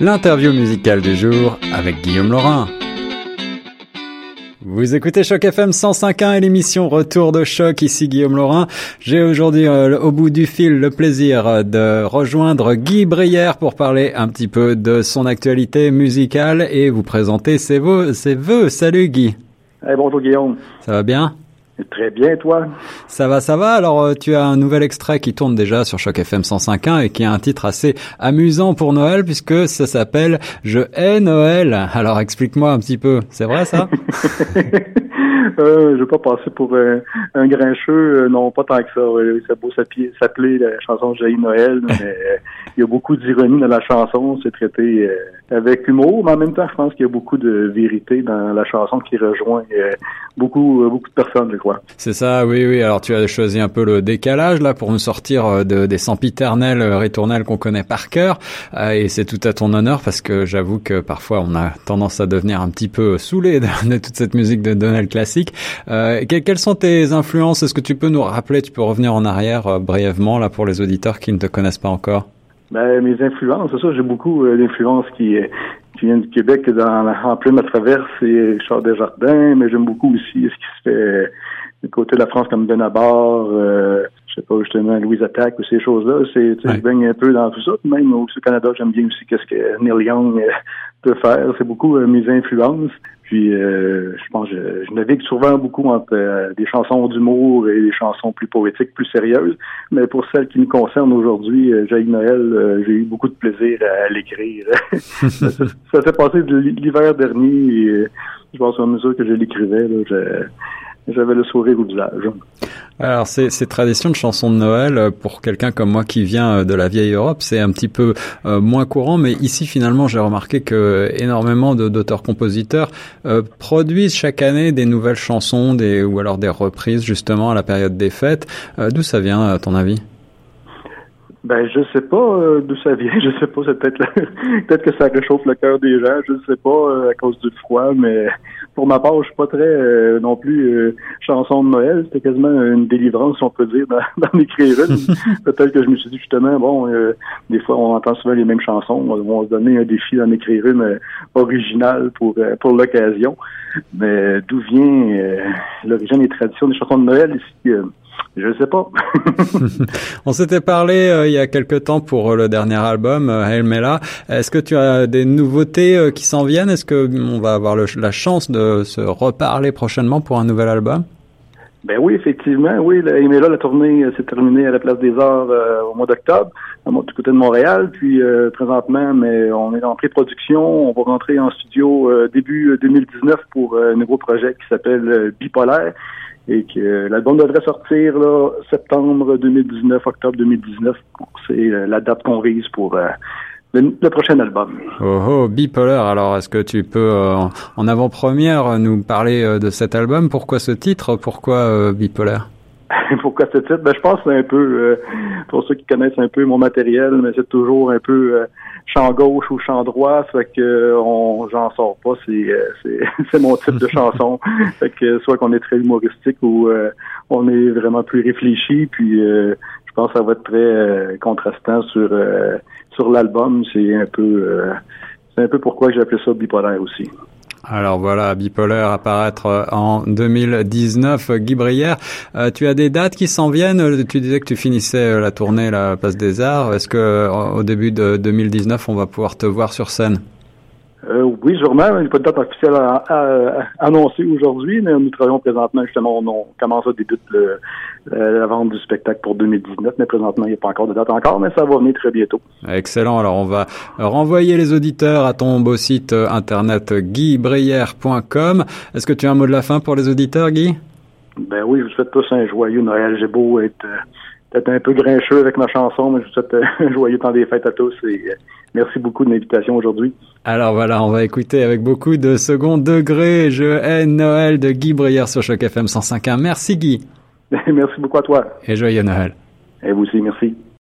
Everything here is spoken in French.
l'interview musicale du jour avec Guillaume Laurin. Vous écoutez Choc FM 105.1 et l'émission Retour de Choc, ici Guillaume Laurin. J'ai aujourd'hui euh, au bout du fil le plaisir de rejoindre Guy Brière pour parler un petit peu de son actualité musicale et vous présenter ses vœux. Ses vœux. Salut Guy. bonjour Guillaume. Ça va bien? Très bien, toi? Ça va, ça va. Alors, euh, tu as un nouvel extrait qui tourne déjà sur Choc FM 105.1 et qui a un titre assez amusant pour Noël puisque ça s'appelle Je hais Noël. Alors, explique-moi un petit peu. C'est vrai, ça? euh, je veux pas passer pour un grincheux, euh, non, pas tant que ça. C'est beau s'appeler la chanson J'ai Noël, mais euh, il y a beaucoup d'ironie dans la chanson. C'est traité avec humour, mais en même temps, je pense qu'il y a beaucoup de vérité dans la chanson qui rejoint beaucoup beaucoup de personnes, je crois. C'est ça, oui, oui. Alors tu as choisi un peu le décalage là pour nous sortir euh, de, des sempiternelles euh, ritournelles qu'on connaît par cœur, euh, et c'est tout à ton honneur parce que j'avoue que parfois on a tendance à devenir un petit peu saoulé de, toute cette musique de Donald classique. Euh, quelles sont tes influences? Est-ce que tu peux nous rappeler Tu peux revenir en arrière brièvement là pour les auditeurs qui ne te connaissent pas encore? Ben, mes influences, c'est ça, j'ai beaucoup d'influences qui, qui viennent du Québec dans, en pleine ma traverse, c'est Charles Desjardins, mais j'aime beaucoup aussi ce qui se fait du côté de la France comme Benabar, euh, je sais pas justement Louise Attaque ou ces choses-là. C'est je baigne un peu dans tout ça. Même au Canada, j'aime bien aussi qu'est-ce que Neil Young euh, peut faire. C'est beaucoup euh, mes influences. Puis euh, je pense je, je, navigue souvent beaucoup entre des chansons d'humour et des chansons plus poétiques, plus sérieuses. Mais pour celles qui me concernent aujourd'hui, euh, Jacques Noël, j'ai eu beaucoup de plaisir à, l'écrire. ça, s'est passé l'hiver dernier et je pense à mesure que je l'écrivais, je j'avais le sourire au visage. Alors, ces, traditions de chansons de Noël, euh, pour quelqu'un comme moi qui vient euh, de la vieille Europe, c'est un petit peu euh, moins courant, mais ici, finalement, j'ai remarqué que énormément d'auteurs-compositeurs produisent chaque année des nouvelles chansons, des, ou alors des reprises, justement, à la période des fêtes. D'où ça vient, à ton avis? Ben, je sais pas d'où ça vient. Je sais pas. C'est peut-être peut-être que ça réchauffe le cœur des gens. Je sais pas à cause du froid, mais pour ma part, je suis pas très euh, non plus euh, chanson de Noël. C'était quasiment une délivrance, si on peut dire, dans, d'écrire Peut-être que je me suis dit justement, bon, euh, des fois, on entend souvent les mêmes chansons. On va se donner un défi d'en écrire une originale pour pour l'occasion. Mais d'où vient l'origine des traditions des chansons de Noël ici? Je sais pas. On s'était parlé euh, il y a quelque temps pour euh, le dernier album, euh, Hail Mela. Est-ce que tu as des nouveautés qui s'en viennent? Est-ce que on va avoir la chance de se reparler prochainement pour un nouvel album? Ben oui, effectivement, oui. La, Mela, la tournée s'est terminée à la Place des Arts au mois d'octobre, du côté de Montréal. Puis présentement, mais on est en pré-production. On va rentrer en studio début 2019 pour un nouveau projet qui s'appelle Bipolaire et que l'album devrait sortir là, septembre 2019, octobre 2019. C'est euh, la date qu'on vise pour euh, le, prochain album. Oh, oh bipolaire. Alors, est-ce que tu peux, euh, en avant-première, nous parler de cet album? Pourquoi ce titre? Pourquoi bipolaire? Pourquoi ce titre ben, Je pense que c'est un peu, pour ceux qui connaissent un peu mon matériel, mais c'est toujours un peu champ gauche ou champ droit, fait que on j'en sors pas, c'est c'est c'est mon type de chanson. fait que soit qu'on est très humoristique ou euh, on est vraiment plus réfléchi, puis euh, je pense que ça va être très euh, contrastant sur sur l'album, c'est un peu c'est un peu pourquoi j'ai appelé ça bipolaire aussi. Alors voilà, Bipolaire apparaître euh, en 2019. Guy Brière, euh, tu as des dates qui s'en viennent? Tu disais que tu finissais euh, la tournée la Place des Arts. Est-ce que au début de 2019, on va pouvoir te voir sur scène? Euh, oui, sûrement. Il n'y a pas de date officielle à, annoncer aujourd'hui, mais nous travaillons présentement, justement, on, commence à débuter le, la vente du spectacle pour 2019, mais présentement, il n'y a pas encore de date encore, mais ça va venir très bientôt. Excellent. Alors, on va renvoyer les auditeurs à ton beau site internet guybrière.com. Est-ce que tu as un mot de la fin pour les auditeurs, Guy? Ben oui, je vous souhaite tous un joyeux Noël. J'ai beau être euh, peut-être un peu grincheux avec ma chanson, mais je vous souhaite euh, un joyeux temps des fêtes à tous et merci beaucoup de l'invitation aujourd'hui. Alors voilà, on va écouter avec beaucoup de second degré Je hais Noël de Guy Brière sur Choc FM 105.1. Merci Guy. merci beaucoup à toi. Et joyeux Noël. Et vous aussi, merci.